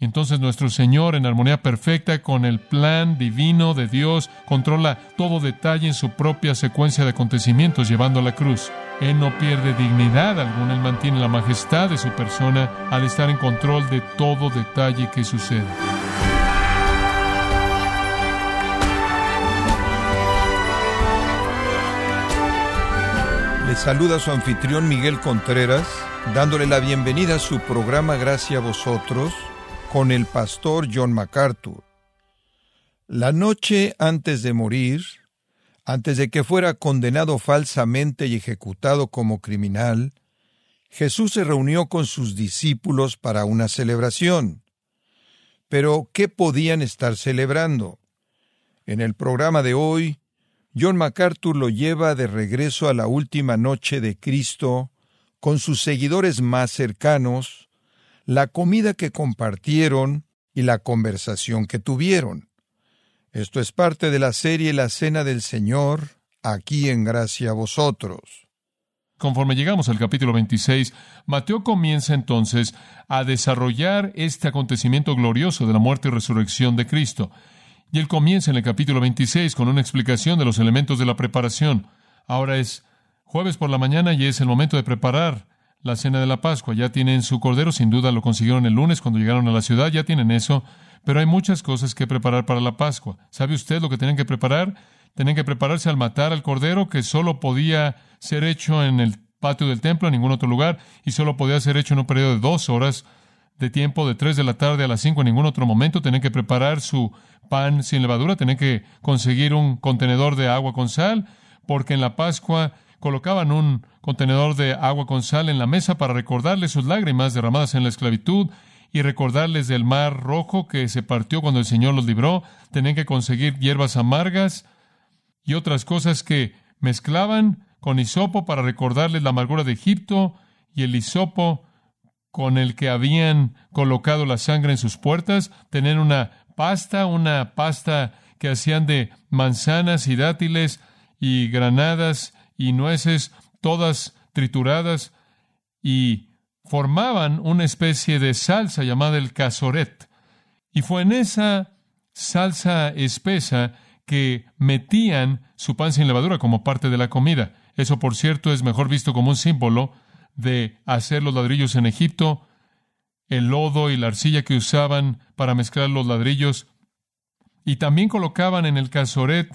Entonces nuestro Señor, en armonía perfecta con el plan divino de Dios, controla todo detalle en su propia secuencia de acontecimientos llevando a la cruz. Él no pierde dignidad alguna, Él mantiene la majestad de su persona al estar en control de todo detalle que sucede. Le saluda su anfitrión Miguel Contreras, dándole la bienvenida a su programa Gracias a vosotros con el pastor John MacArthur. La noche antes de morir, antes de que fuera condenado falsamente y ejecutado como criminal, Jesús se reunió con sus discípulos para una celebración. Pero, ¿qué podían estar celebrando? En el programa de hoy, John MacArthur lo lleva de regreso a la última noche de Cristo con sus seguidores más cercanos, la comida que compartieron y la conversación que tuvieron. Esto es parte de la serie La Cena del Señor, aquí en Gracia a vosotros. Conforme llegamos al capítulo 26, Mateo comienza entonces a desarrollar este acontecimiento glorioso de la muerte y resurrección de Cristo. Y él comienza en el capítulo 26 con una explicación de los elementos de la preparación. Ahora es jueves por la mañana y es el momento de preparar la cena de la Pascua. Ya tienen su cordero, sin duda lo consiguieron el lunes cuando llegaron a la ciudad, ya tienen eso, pero hay muchas cosas que preparar para la Pascua. ¿Sabe usted lo que tienen que preparar? Tienen que prepararse al matar al cordero que solo podía ser hecho en el patio del templo, en ningún otro lugar, y solo podía ser hecho en un periodo de dos horas de tiempo, de tres de la tarde a las cinco en ningún otro momento. Tienen que preparar su pan sin levadura, tienen que conseguir un contenedor de agua con sal, porque en la Pascua colocaban un contenedor de agua con sal en la mesa para recordarles sus lágrimas derramadas en la esclavitud y recordarles del mar rojo que se partió cuando el Señor los libró. Tenían que conseguir hierbas amargas y otras cosas que mezclaban con hisopo para recordarles la amargura de Egipto y el hisopo con el que habían colocado la sangre en sus puertas. Tener una pasta, una pasta que hacían de manzanas y dátiles y granadas y nueces, todas trituradas, y formaban una especie de salsa llamada el casoret. Y fue en esa salsa espesa que metían su pan sin levadura como parte de la comida. Eso, por cierto, es mejor visto como un símbolo de hacer los ladrillos en Egipto, el lodo y la arcilla que usaban para mezclar los ladrillos, y también colocaban en el casoret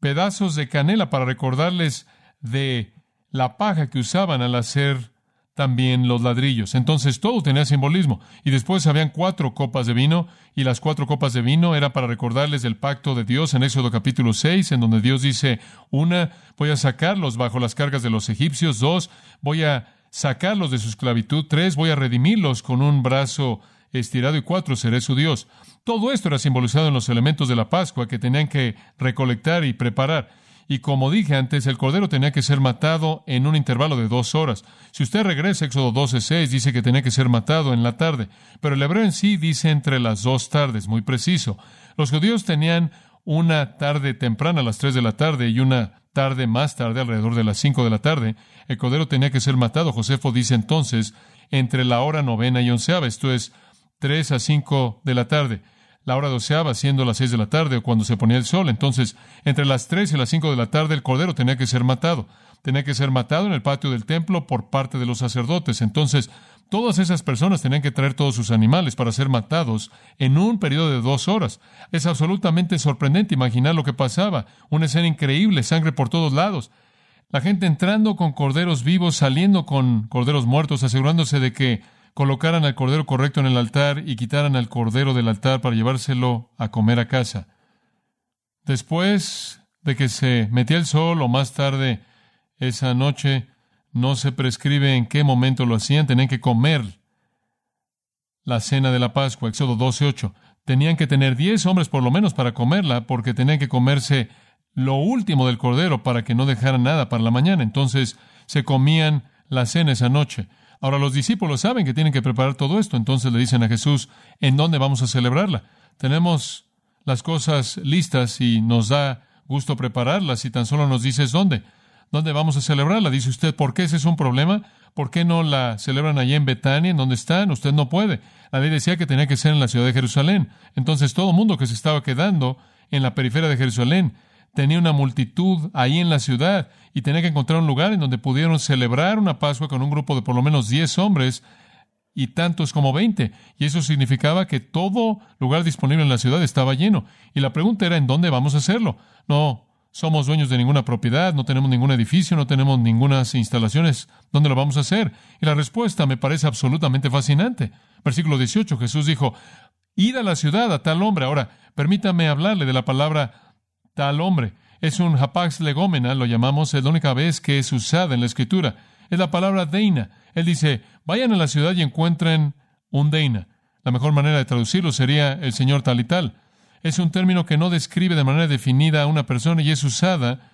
pedazos de canela para recordarles de la paja que usaban al hacer también los ladrillos. Entonces todo tenía simbolismo. Y después habían cuatro copas de vino, y las cuatro copas de vino era para recordarles del pacto de Dios en Éxodo capítulo 6, en donde Dios dice, una, voy a sacarlos bajo las cargas de los egipcios, dos, voy a sacarlos de su esclavitud, tres, voy a redimirlos con un brazo estirado, y cuatro, seré su Dios. Todo esto era simbolizado en los elementos de la Pascua que tenían que recolectar y preparar. Y como dije antes, el cordero tenía que ser matado en un intervalo de dos horas. Si usted regresa Éxodo 12.6, dice que tenía que ser matado en la tarde. Pero el hebreo en sí dice entre las dos tardes, muy preciso. Los judíos tenían una tarde temprana a las tres de la tarde y una tarde más tarde, alrededor de las cinco de la tarde. El cordero tenía que ser matado. Josefo dice entonces entre la hora novena y onceava, esto es tres a cinco de la tarde la hora doceava siendo las seis de la tarde o cuando se ponía el sol. Entonces, entre las tres y las cinco de la tarde el cordero tenía que ser matado. Tenía que ser matado en el patio del templo por parte de los sacerdotes. Entonces, todas esas personas tenían que traer todos sus animales para ser matados en un periodo de dos horas. Es absolutamente sorprendente imaginar lo que pasaba. Una escena increíble, sangre por todos lados. La gente entrando con corderos vivos, saliendo con corderos muertos, asegurándose de que colocaran al cordero correcto en el altar y quitaran al cordero del altar para llevárselo a comer a casa. Después de que se metía el sol o más tarde esa noche, no se prescribe en qué momento lo hacían, tenían que comer la cena de la Pascua, Éxodo 12:8. Tenían que tener diez hombres por lo menos para comerla, porque tenían que comerse lo último del cordero para que no dejaran nada para la mañana. Entonces se comían la cena esa noche. Ahora los discípulos saben que tienen que preparar todo esto, entonces le dicen a Jesús, ¿en dónde vamos a celebrarla? Tenemos las cosas listas y nos da gusto prepararlas y tan solo nos dices dónde. ¿Dónde vamos a celebrarla? Dice usted, ¿por qué ese es un problema? ¿Por qué no la celebran allí en Betania, en donde están? Usted no puede. La ley decía que tenía que ser en la ciudad de Jerusalén. Entonces todo el mundo que se estaba quedando en la periferia de Jerusalén tenía una multitud ahí en la ciudad y tenía que encontrar un lugar en donde pudieron celebrar una Pascua con un grupo de por lo menos 10 hombres y tantos como 20. Y eso significaba que todo lugar disponible en la ciudad estaba lleno. Y la pregunta era, ¿en dónde vamos a hacerlo? No somos dueños de ninguna propiedad, no tenemos ningún edificio, no tenemos ninguna instalaciones. ¿Dónde lo vamos a hacer? Y la respuesta me parece absolutamente fascinante. Versículo 18, Jesús dijo, id a la ciudad a tal hombre. Ahora, permítame hablarle de la palabra tal hombre. Es un hapax legómena, lo llamamos, es la única vez que es usada en la Escritura. Es la palabra deina. Él dice, vayan a la ciudad y encuentren un deina. La mejor manera de traducirlo sería el Señor tal y tal es un término que no describe de manera definida a una persona y es usada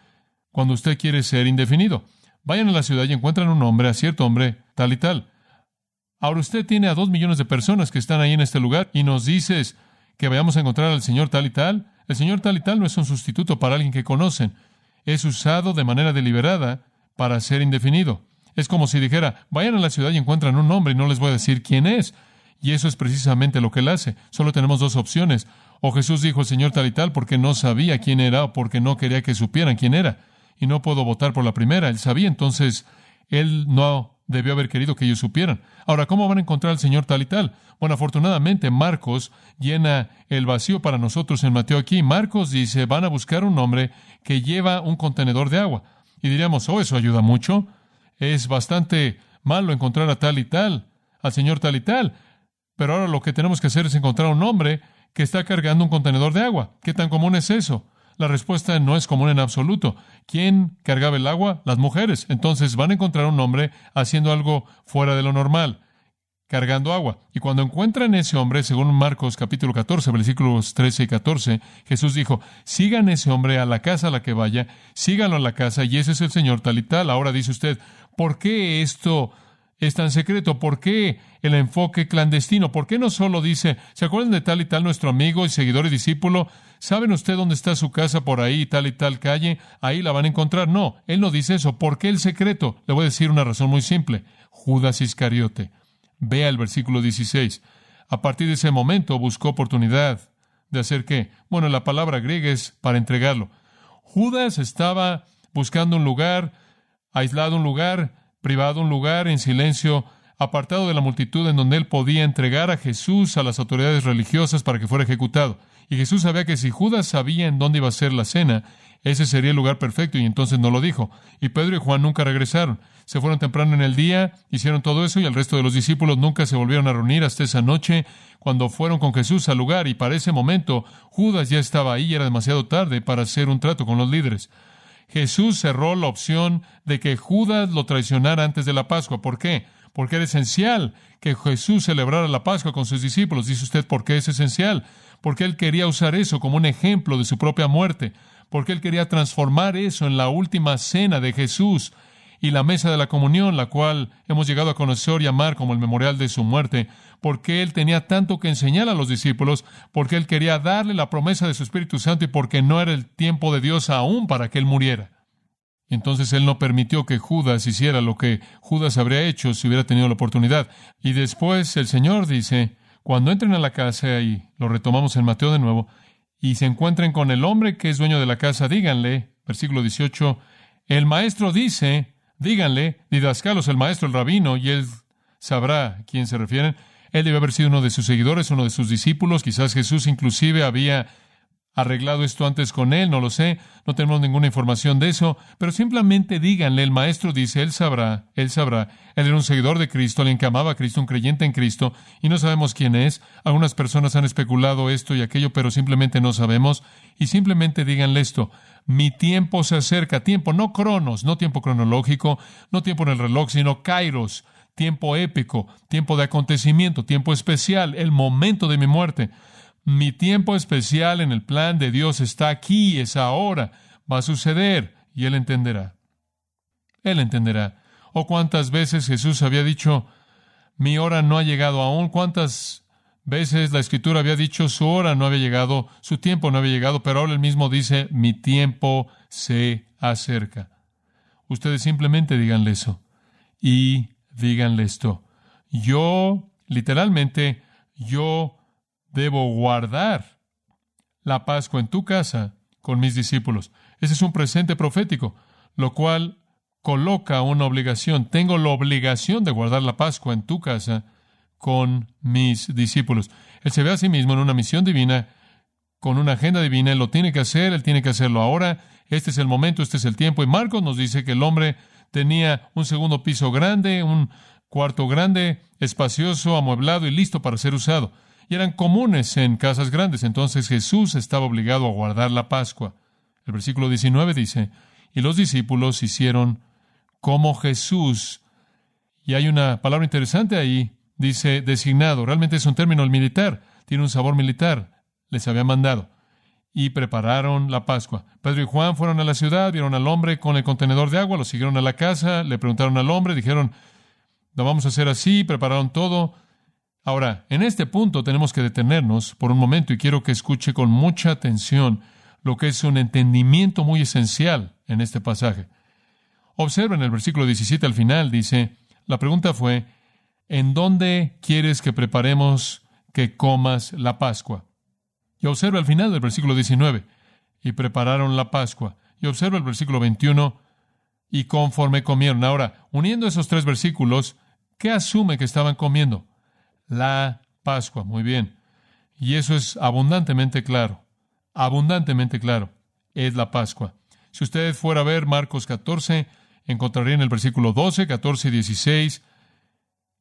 cuando usted quiere ser indefinido. Vayan a la ciudad y encuentran un hombre, a cierto hombre, tal y tal. Ahora usted tiene a dos millones de personas que están ahí en este lugar y nos dices que vayamos a encontrar al Señor tal y tal. El Señor tal y tal no es un sustituto para alguien que conocen. Es usado de manera deliberada para ser indefinido. Es como si dijera, vayan a la ciudad y encuentran un hombre y no les voy a decir quién es. Y eso es precisamente lo que él hace. Solo tenemos dos opciones. O Jesús dijo el Señor tal y tal porque no sabía quién era o porque no quería que supieran quién era. Y no puedo votar por la primera. Él sabía, entonces él no debió haber querido que ellos supieran. Ahora, ¿cómo van a encontrar al Señor tal y tal? Bueno, afortunadamente Marcos llena el vacío para nosotros en Mateo aquí. Marcos dice, van a buscar un hombre que lleva un contenedor de agua. Y diríamos, oh, eso ayuda mucho. Es bastante malo encontrar a tal y tal, al Señor tal y tal. Pero ahora lo que tenemos que hacer es encontrar un hombre que está cargando un contenedor de agua. ¿Qué tan común es eso? La respuesta no es común en absoluto. ¿Quién cargaba el agua? Las mujeres. Entonces van a encontrar un hombre haciendo algo fuera de lo normal, cargando agua. Y cuando encuentran ese hombre, según Marcos capítulo 14, versículos 13 y 14, Jesús dijo, sigan ese hombre a la casa a la que vaya, síganlo a la casa, y ese es el Señor tal y tal. Ahora dice usted, ¿por qué esto es tan secreto? ¿Por qué el enfoque clandestino? ¿Por qué no solo dice, ¿se acuerdan de tal y tal nuestro amigo y seguidor y discípulo? ¿Saben usted dónde está su casa por ahí, tal y tal calle? Ahí la van a encontrar. No, él no dice eso. ¿Por qué el secreto? Le voy a decir una razón muy simple. Judas Iscariote. Vea el versículo 16. A partir de ese momento buscó oportunidad de hacer qué? Bueno, la palabra griega es para entregarlo. Judas estaba buscando un lugar, aislado un lugar, privado, un lugar en silencio, apartado de la multitud en donde él podía entregar a Jesús a las autoridades religiosas para que fuera ejecutado. Y Jesús sabía que si Judas sabía en dónde iba a ser la cena, ese sería el lugar perfecto y entonces no lo dijo. Y Pedro y Juan nunca regresaron. Se fueron temprano en el día, hicieron todo eso y el resto de los discípulos nunca se volvieron a reunir hasta esa noche cuando fueron con Jesús al lugar y para ese momento Judas ya estaba ahí y era demasiado tarde para hacer un trato con los líderes. Jesús cerró la opción de que Judas lo traicionara antes de la Pascua. ¿Por qué? Porque era esencial que Jesús celebrara la Pascua con sus discípulos. Dice usted, ¿por qué es esencial? Porque él quería usar eso como un ejemplo de su propia muerte. Porque él quería transformar eso en la última cena de Jesús y la mesa de la comunión, la cual hemos llegado a conocer y amar como el memorial de su muerte, porque Él tenía tanto que enseñar a los discípulos, porque Él quería darle la promesa de su Espíritu Santo y porque no era el tiempo de Dios aún para que Él muriera. Entonces Él no permitió que Judas hiciera lo que Judas habría hecho si hubiera tenido la oportunidad. Y después el Señor dice, cuando entren a la casa, y lo retomamos en Mateo de nuevo, y se encuentren con el hombre que es dueño de la casa, díganle, versículo 18, el maestro dice, díganle, Didascalos, el maestro, el rabino, y él sabrá a quién se refieren. Él debe haber sido uno de sus seguidores, uno de sus discípulos. Quizás Jesús inclusive había arreglado esto antes con él, no lo sé, no tenemos ninguna información de eso, pero simplemente díganle, el maestro dice, él sabrá, él sabrá, él era un seguidor de Cristo, alguien que amaba a Cristo, un creyente en Cristo, y no sabemos quién es. Algunas personas han especulado esto y aquello, pero simplemente no sabemos, y simplemente díganle esto, mi tiempo se acerca, tiempo, no cronos, no tiempo cronológico, no tiempo en el reloj, sino kairos, tiempo épico, tiempo de acontecimiento, tiempo especial, el momento de mi muerte. Mi tiempo especial en el plan de Dios está aquí, es ahora, va a suceder y Él entenderá. Él entenderá. O oh, cuántas veces Jesús había dicho, mi hora no ha llegado aún, cuántas veces la escritura había dicho, su hora no había llegado, su tiempo no había llegado, pero ahora él mismo dice, mi tiempo se acerca. Ustedes simplemente díganle eso. Y díganle esto. Yo, literalmente, yo debo guardar la Pascua en tu casa con mis discípulos. Ese es un presente profético, lo cual coloca una obligación. Tengo la obligación de guardar la Pascua en tu casa con mis discípulos. Él se ve a sí mismo en una misión divina, con una agenda divina. Él lo tiene que hacer, él tiene que hacerlo ahora. Este es el momento, este es el tiempo. Y Marcos nos dice que el hombre tenía un segundo piso grande, un cuarto grande, espacioso, amueblado y listo para ser usado. Y eran comunes en casas grandes. Entonces Jesús estaba obligado a guardar la Pascua. El versículo 19 dice, y los discípulos hicieron como Jesús. Y hay una palabra interesante ahí, dice designado. Realmente es un término militar, tiene un sabor militar. Les había mandado. Y prepararon la Pascua. Pedro y Juan fueron a la ciudad, vieron al hombre con el contenedor de agua, lo siguieron a la casa, le preguntaron al hombre, dijeron, lo vamos a hacer así, prepararon todo. Ahora, en este punto tenemos que detenernos por un momento y quiero que escuche con mucha atención lo que es un entendimiento muy esencial en este pasaje. Observen el versículo 17 al final, dice, la pregunta fue, ¿en dónde quieres que preparemos que comas la Pascua? Y observa al final del versículo 19, y prepararon la Pascua. Y observa el versículo 21, y conforme comieron. Ahora, uniendo esos tres versículos, ¿qué asume que estaban comiendo? La Pascua. Muy bien. Y eso es abundantemente claro. Abundantemente claro. Es la Pascua. Si usted fuera a ver Marcos 14, encontraría en el versículo 12, 14 y 16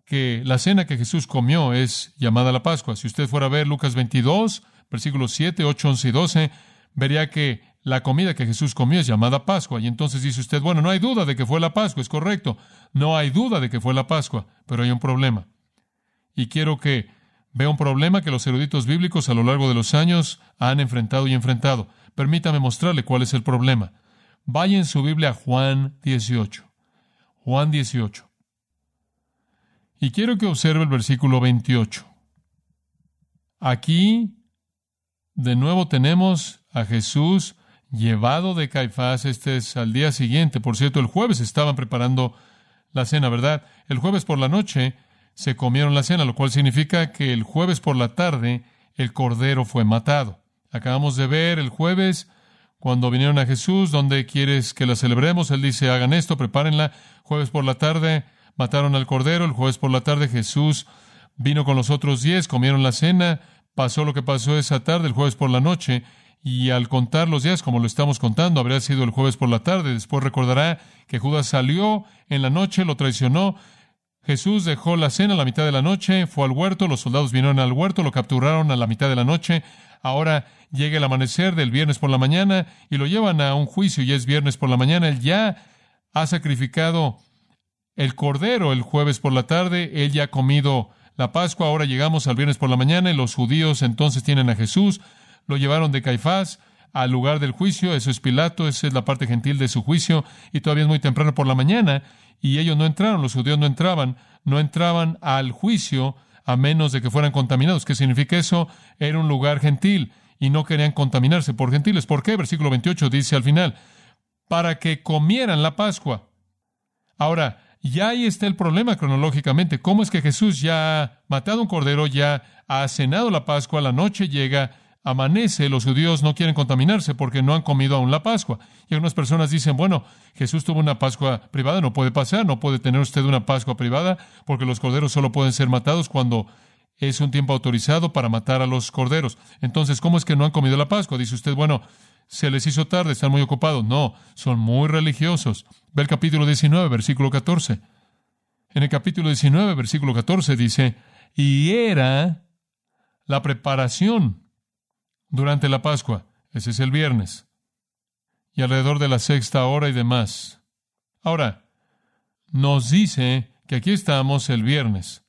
que la cena que Jesús comió es llamada la Pascua. Si usted fuera a ver Lucas 22, versículos 7, 8, 11 y 12, vería que la comida que Jesús comió es llamada Pascua. Y entonces dice usted, bueno, no hay duda de que fue la Pascua, es correcto. No hay duda de que fue la Pascua, pero hay un problema. Y quiero que vea un problema que los eruditos bíblicos a lo largo de los años han enfrentado y enfrentado. Permítame mostrarle cuál es el problema. Vaya en su Biblia a Juan 18. Juan 18. Y quiero que observe el versículo 28. Aquí, de nuevo tenemos a Jesús llevado de Caifás. Este es al día siguiente. Por cierto, el jueves estaban preparando la cena, ¿verdad? El jueves por la noche se comieron la cena, lo cual significa que el jueves por la tarde el cordero fue matado. Acabamos de ver el jueves cuando vinieron a Jesús, ¿dónde quieres que la celebremos? Él dice, hagan esto, prepárenla. Jueves por la tarde mataron al cordero, el jueves por la tarde Jesús vino con los otros diez, comieron la cena, pasó lo que pasó esa tarde, el jueves por la noche, y al contar los días, como lo estamos contando, habría sido el jueves por la tarde. Después recordará que Judas salió en la noche, lo traicionó. Jesús dejó la cena a la mitad de la noche, fue al huerto, los soldados vinieron al huerto, lo capturaron a la mitad de la noche. Ahora llega el amanecer del viernes por la mañana y lo llevan a un juicio y es viernes por la mañana. Él ya ha sacrificado el cordero el jueves por la tarde, él ya ha comido la Pascua, ahora llegamos al viernes por la mañana y los judíos entonces tienen a Jesús, lo llevaron de Caifás al lugar del juicio, eso es Pilato, esa es la parte gentil de su juicio, y todavía es muy temprano por la mañana, y ellos no entraron, los judíos no entraban, no entraban al juicio a menos de que fueran contaminados. ¿Qué significa eso? Era un lugar gentil y no querían contaminarse por gentiles. ¿Por qué? Versículo 28 dice al final, para que comieran la Pascua. Ahora, ya ahí está el problema cronológicamente. ¿Cómo es que Jesús ya ha matado un cordero, ya ha cenado la Pascua, la noche llega, amanece, los judíos no quieren contaminarse porque no han comido aún la Pascua. Y algunas personas dicen, bueno, Jesús tuvo una Pascua privada, no puede pasar, no puede tener usted una Pascua privada porque los corderos solo pueden ser matados cuando es un tiempo autorizado para matar a los corderos. Entonces, ¿cómo es que no han comido la Pascua? Dice usted, bueno, se les hizo tarde, están muy ocupados. No, son muy religiosos. Ve el capítulo 19, versículo 14. En el capítulo 19, versículo 14 dice, y era la preparación durante la Pascua. Ese es el viernes. Y alrededor de la sexta hora y demás. Ahora, nos dice que aquí estamos el viernes.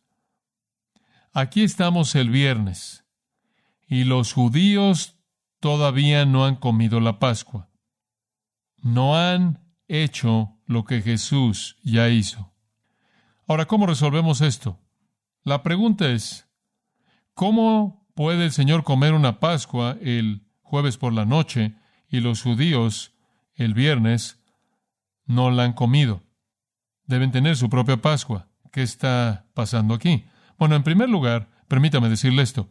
Aquí estamos el viernes y los judíos todavía no han comido la Pascua. No han hecho lo que Jesús ya hizo. Ahora, ¿cómo resolvemos esto? La pregunta es, ¿cómo puede el Señor comer una Pascua el jueves por la noche y los judíos el viernes no la han comido. Deben tener su propia Pascua. ¿Qué está pasando aquí? Bueno, en primer lugar, permítame decirle esto.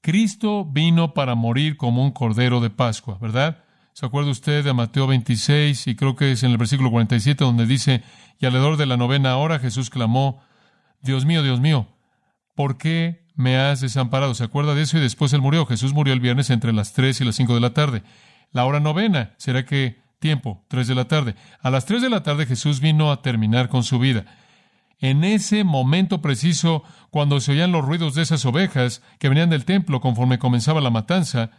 Cristo vino para morir como un cordero de Pascua, ¿verdad? ¿Se acuerda usted de Mateo 26 y creo que es en el versículo 47 donde dice, y alrededor de la novena hora Jesús clamó, Dios mío, Dios mío, ¿por qué me has desamparado? ¿Se acuerda de eso? Y después él murió. Jesús murió el viernes entre las 3 y las 5 de la tarde. La hora novena, ¿será que tiempo? 3 de la tarde. A las 3 de la tarde Jesús vino a terminar con su vida. En ese momento preciso, cuando se oían los ruidos de esas ovejas que venían del templo conforme comenzaba la matanza,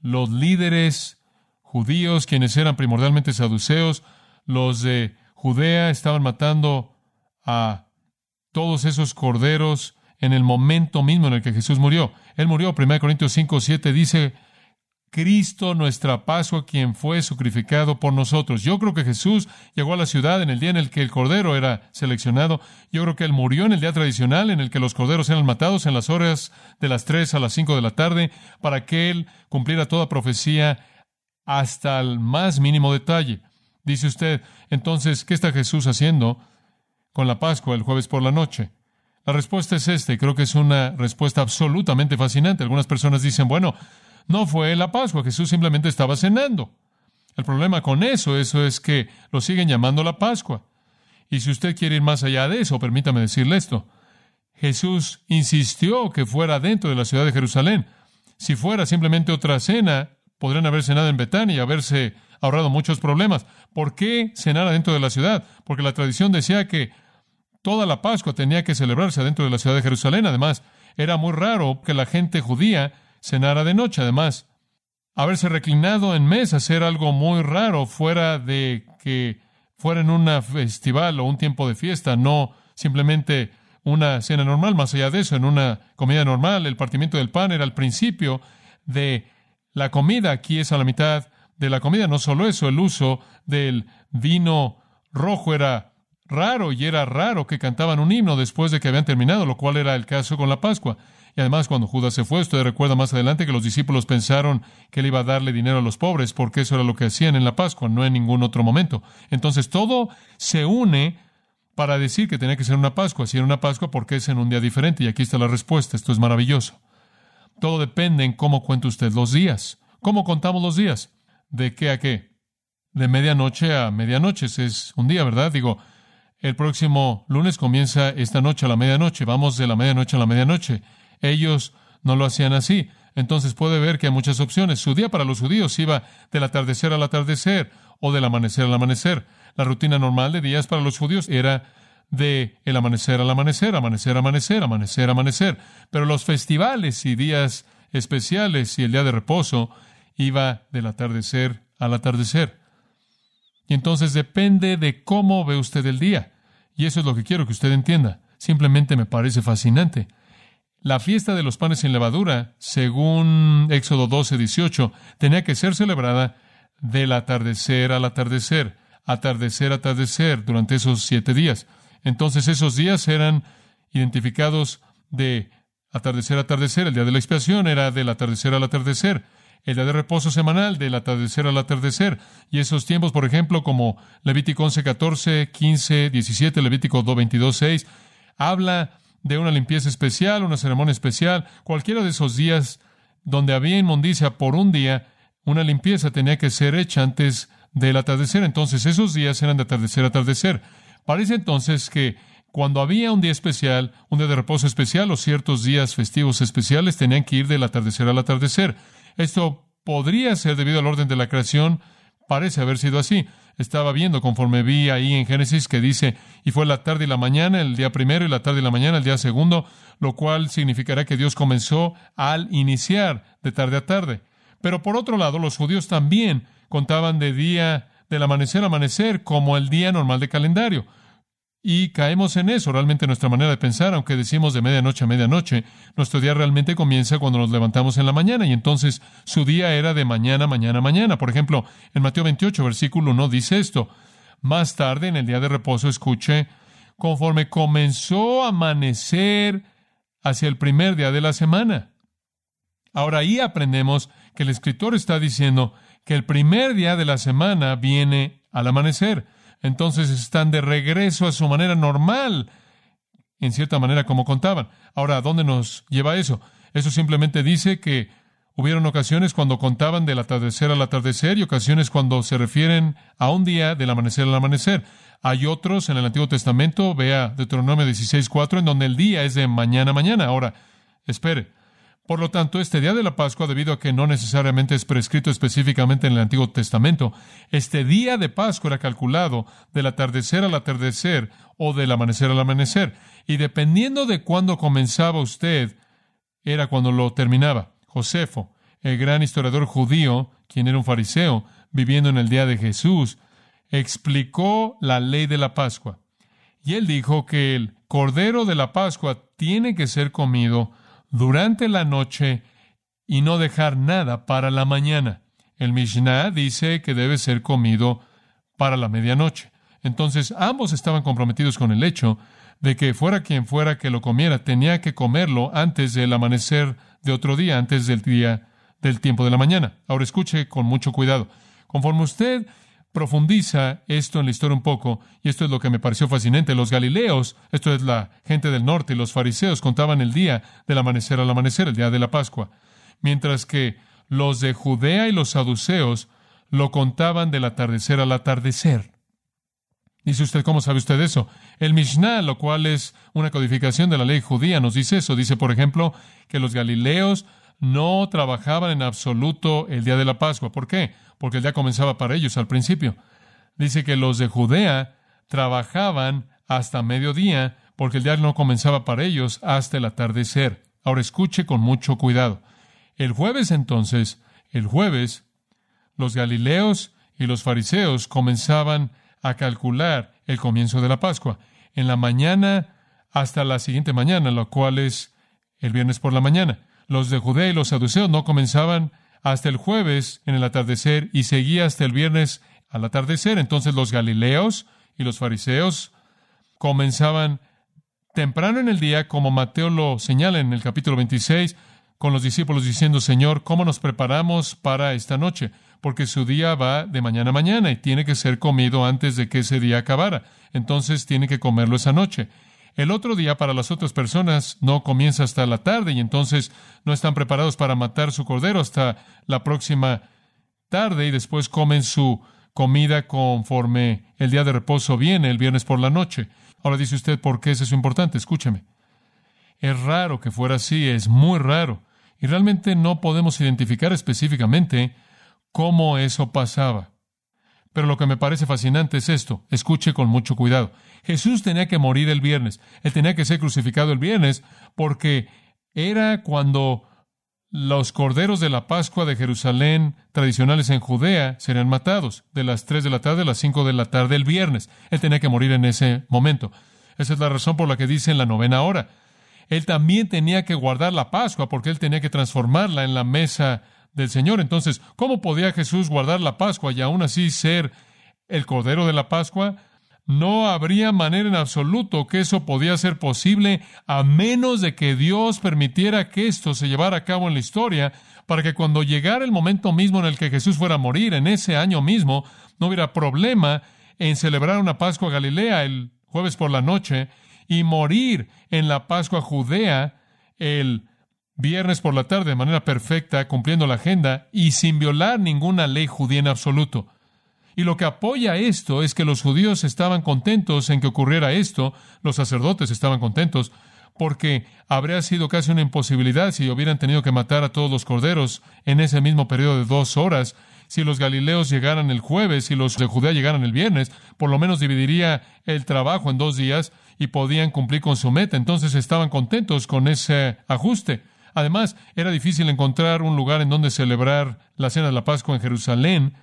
los líderes judíos, quienes eran primordialmente saduceos, los de Judea estaban matando a todos esos corderos en el momento mismo en el que Jesús murió. Él murió, 1 Corintios 5, 7 dice, Cristo, nuestra Pascua, quien fue sacrificado por nosotros. Yo creo que Jesús llegó a la ciudad en el día en el que el cordero era seleccionado. Yo creo que Él murió en el día tradicional en el que los corderos eran matados en las horas de las 3 a las 5 de la tarde para que Él cumpliera toda profecía hasta el más mínimo detalle. Dice usted, entonces, ¿qué está Jesús haciendo con la Pascua el jueves por la noche? La respuesta es esta, y creo que es una respuesta absolutamente fascinante. Algunas personas dicen, bueno, no fue la Pascua, Jesús simplemente estaba cenando. El problema con eso, eso es que lo siguen llamando la Pascua. Y si usted quiere ir más allá de eso, permítame decirle esto. Jesús insistió que fuera dentro de la ciudad de Jerusalén. Si fuera simplemente otra cena, podrían haber cenado en Betania y haberse ahorrado muchos problemas. ¿Por qué cenar adentro de la ciudad? Porque la tradición decía que toda la Pascua tenía que celebrarse adentro de la ciudad de Jerusalén. Además, era muy raro que la gente judía cenara de noche. Además, haberse reclinado en mesa, hacer algo muy raro fuera de que fuera en un festival o un tiempo de fiesta, no simplemente una cena normal. Más allá de eso, en una comida normal, el partimiento del pan era el principio de la comida. Aquí es a la mitad de la comida. No solo eso, el uso del vino rojo era raro y era raro que cantaban un himno después de que habían terminado, lo cual era el caso con la Pascua. Y además, cuando Judas se fue, usted recuerda más adelante que los discípulos pensaron que él iba a darle dinero a los pobres, porque eso era lo que hacían en la Pascua, no en ningún otro momento. Entonces, todo se une para decir que tenía que ser una Pascua. Si era una Pascua, ¿por qué es en un día diferente? Y aquí está la respuesta. Esto es maravilloso. Todo depende en cómo cuenta usted los días. ¿Cómo contamos los días? ¿De qué a qué? De medianoche a medianoche. Es un día, ¿verdad? Digo, el próximo lunes comienza esta noche a la medianoche. Vamos de la medianoche a la medianoche. Ellos no lo hacían así. Entonces puede ver que hay muchas opciones. Su día para los judíos iba del atardecer al atardecer o del amanecer al amanecer. La rutina normal de días para los judíos era de el amanecer al amanecer, amanecer, amanecer, amanecer, amanecer. Pero los festivales y días especiales y el día de reposo iba del atardecer al atardecer. Y entonces depende de cómo ve usted el día. Y eso es lo que quiero que usted entienda. Simplemente me parece fascinante. La fiesta de los panes sin levadura, según Éxodo 12, 18, tenía que ser celebrada del atardecer al atardecer, atardecer, atardecer, durante esos siete días. Entonces esos días eran identificados de atardecer, atardecer. El día de la expiación era del atardecer al atardecer. El día de reposo semanal del atardecer al atardecer. Y esos tiempos, por ejemplo, como Levítico 11, 14, 15, 17, Levítico 2, 22, 6, habla de una limpieza especial, una ceremonia especial, cualquiera de esos días donde había inmundicia por un día, una limpieza tenía que ser hecha antes del atardecer. Entonces esos días eran de atardecer a atardecer. Parece entonces que cuando había un día especial, un día de reposo especial o ciertos días festivos especiales, tenían que ir del atardecer al atardecer. Esto podría ser debido al orden de la creación, parece haber sido así estaba viendo conforme vi ahí en Génesis que dice, y fue la tarde y la mañana, el día primero, y la tarde y la mañana, el día segundo, lo cual significará que Dios comenzó al iniciar de tarde a tarde. Pero por otro lado, los judíos también contaban de día del amanecer a amanecer como el día normal de calendario. Y caemos en eso, realmente nuestra manera de pensar, aunque decimos de medianoche a medianoche, nuestro día realmente comienza cuando nos levantamos en la mañana y entonces su día era de mañana, mañana, mañana. Por ejemplo, en Mateo 28, versículo 1 dice esto, más tarde en el día de reposo escuche, conforme comenzó a amanecer hacia el primer día de la semana. Ahora ahí aprendemos que el escritor está diciendo que el primer día de la semana viene al amanecer. Entonces están de regreso a su manera normal, en cierta manera como contaban. Ahora, ¿a dónde nos lleva eso? Eso simplemente dice que hubieron ocasiones cuando contaban del atardecer al atardecer y ocasiones cuando se refieren a un día del amanecer al amanecer. Hay otros en el Antiguo Testamento, vea Deuteronomio 16.4, en donde el día es de mañana a mañana. Ahora, espere. Por lo tanto, este día de la Pascua, debido a que no necesariamente es prescrito específicamente en el Antiguo Testamento, este día de Pascua era calculado del atardecer al atardecer o del amanecer al amanecer. Y dependiendo de cuándo comenzaba usted, era cuando lo terminaba. Josefo, el gran historiador judío, quien era un fariseo, viviendo en el día de Jesús, explicó la ley de la Pascua. Y él dijo que el cordero de la Pascua tiene que ser comido durante la noche y no dejar nada para la mañana. El Mishnah dice que debe ser comido para la medianoche. Entonces ambos estaban comprometidos con el hecho de que fuera quien fuera que lo comiera, tenía que comerlo antes del amanecer de otro día, antes del día del tiempo de la mañana. Ahora escuche con mucho cuidado. Conforme usted profundiza esto en la historia un poco, y esto es lo que me pareció fascinante. Los galileos, esto es la gente del norte, y los fariseos contaban el día del amanecer al amanecer, el día de la Pascua, mientras que los de Judea y los saduceos lo contaban del atardecer al atardecer. Dice usted, ¿cómo sabe usted eso? El Mishnah, lo cual es una codificación de la ley judía, nos dice eso. Dice, por ejemplo, que los galileos no trabajaban en absoluto el día de la Pascua. ¿Por qué? Porque el día comenzaba para ellos al principio. Dice que los de Judea trabajaban hasta mediodía porque el día no comenzaba para ellos hasta el atardecer. Ahora escuche con mucho cuidado. El jueves entonces, el jueves, los galileos y los fariseos comenzaban a calcular el comienzo de la Pascua. En la mañana hasta la siguiente mañana, lo cual es el viernes por la mañana. Los de Judea y los saduceos no comenzaban hasta el jueves en el atardecer y seguía hasta el viernes al atardecer. Entonces los galileos y los fariseos comenzaban temprano en el día, como Mateo lo señala en el capítulo 26, con los discípulos diciendo, Señor, ¿cómo nos preparamos para esta noche? Porque su día va de mañana a mañana y tiene que ser comido antes de que ese día acabara. Entonces tiene que comerlo esa noche. El otro día para las otras personas no comienza hasta la tarde y entonces no están preparados para matar su cordero hasta la próxima tarde y después comen su comida conforme el día de reposo viene, el viernes por la noche. Ahora dice usted, ¿por qué es eso importante? Escúcheme. Es raro que fuera así, es muy raro. Y realmente no podemos identificar específicamente cómo eso pasaba. Pero lo que me parece fascinante es esto. Escuche con mucho cuidado. Jesús tenía que morir el viernes. Él tenía que ser crucificado el viernes porque era cuando los corderos de la Pascua de Jerusalén tradicionales en Judea serían matados de las tres de la tarde a las cinco de la tarde el viernes. Él tenía que morir en ese momento. Esa es la razón por la que dice en la novena hora. Él también tenía que guardar la Pascua porque él tenía que transformarla en la mesa del Señor. Entonces, ¿cómo podía Jesús guardar la Pascua y aún así ser el Cordero de la Pascua? No habría manera en absoluto que eso podía ser posible a menos de que Dios permitiera que esto se llevara a cabo en la historia, para que cuando llegara el momento mismo en el que Jesús fuera a morir, en ese año mismo, no hubiera problema en celebrar una Pascua Galilea el jueves por la noche y morir en la Pascua Judea el viernes por la tarde de manera perfecta, cumpliendo la agenda y sin violar ninguna ley judía en absoluto. Y lo que apoya esto es que los judíos estaban contentos en que ocurriera esto, los sacerdotes estaban contentos, porque habría sido casi una imposibilidad si hubieran tenido que matar a todos los corderos en ese mismo periodo de dos horas. Si los galileos llegaran el jueves y los de Judea llegaran el viernes, por lo menos dividiría el trabajo en dos días y podían cumplir con su meta. Entonces estaban contentos con ese ajuste. Además, era difícil encontrar un lugar en donde celebrar la cena de la Pascua en Jerusalén.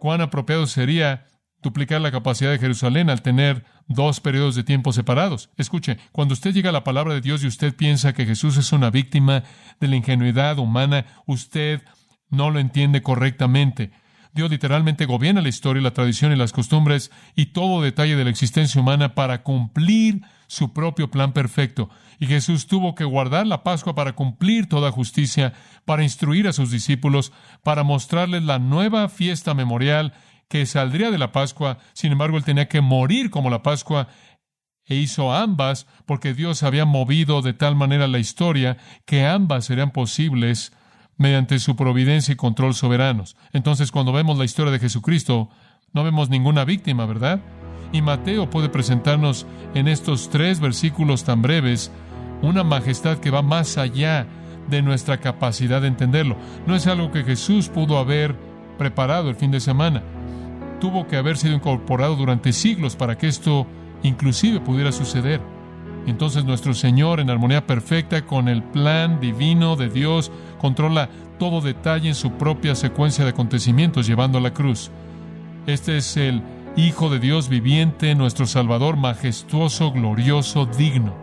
Cuán apropiado sería duplicar la capacidad de Jerusalén al tener dos periodos de tiempo separados. Escuche, cuando usted llega a la palabra de Dios y usted piensa que Jesús es una víctima de la ingenuidad humana, usted no lo entiende correctamente. Dios literalmente gobierna la historia, la tradición y las costumbres y todo detalle de la existencia humana para cumplir su propio plan perfecto. Y Jesús tuvo que guardar la Pascua para cumplir toda justicia, para instruir a sus discípulos, para mostrarles la nueva fiesta memorial que saldría de la Pascua, sin embargo él tenía que morir como la Pascua e hizo ambas porque Dios había movido de tal manera la historia que ambas serían posibles mediante su providencia y control soberanos. Entonces cuando vemos la historia de Jesucristo, no vemos ninguna víctima, ¿verdad? Y Mateo puede presentarnos en estos tres versículos tan breves una majestad que va más allá de nuestra capacidad de entenderlo. No es algo que Jesús pudo haber preparado el fin de semana. Tuvo que haber sido incorporado durante siglos para que esto inclusive pudiera suceder. Entonces nuestro Señor, en armonía perfecta con el plan divino de Dios, controla todo detalle en su propia secuencia de acontecimientos llevando a la cruz. Este es el Hijo de Dios viviente, nuestro Salvador majestuoso, glorioso, digno.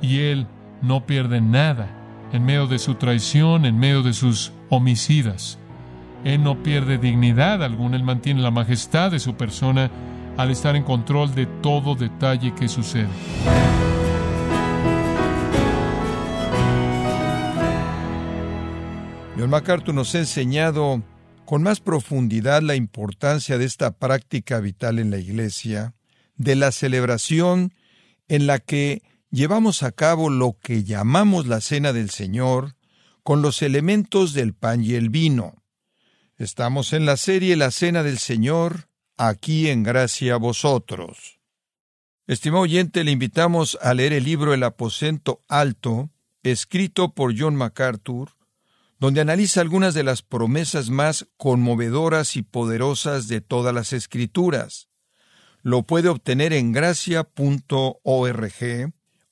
Y Él no pierde nada en medio de su traición, en medio de sus homicidas. Él no pierde dignidad alguna, Él mantiene la majestad de su persona al estar en control de todo detalle que sucede. John MacArthur nos ha enseñado con más profundidad la importancia de esta práctica vital en la Iglesia, de la celebración en la que llevamos a cabo lo que llamamos la Cena del Señor, con los elementos del pan y el vino. Estamos en la serie La Cena del Señor, aquí en gracia a vosotros. Estimado oyente, le invitamos a leer el libro El aposento alto, escrito por John MacArthur, donde analiza algunas de las promesas más conmovedoras y poderosas de todas las escrituras. Lo puede obtener en gracia.org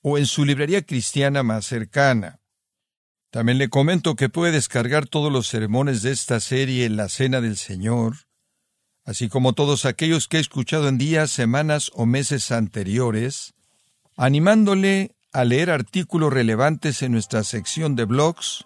o en su librería cristiana más cercana. También le comento que puede descargar todos los sermones de esta serie en la Cena del Señor, así como todos aquellos que he escuchado en días, semanas o meses anteriores, animándole a leer artículos relevantes en nuestra sección de blogs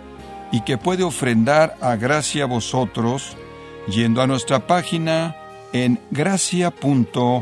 y que puede ofrendar a gracia vosotros yendo a nuestra página en gracia.org.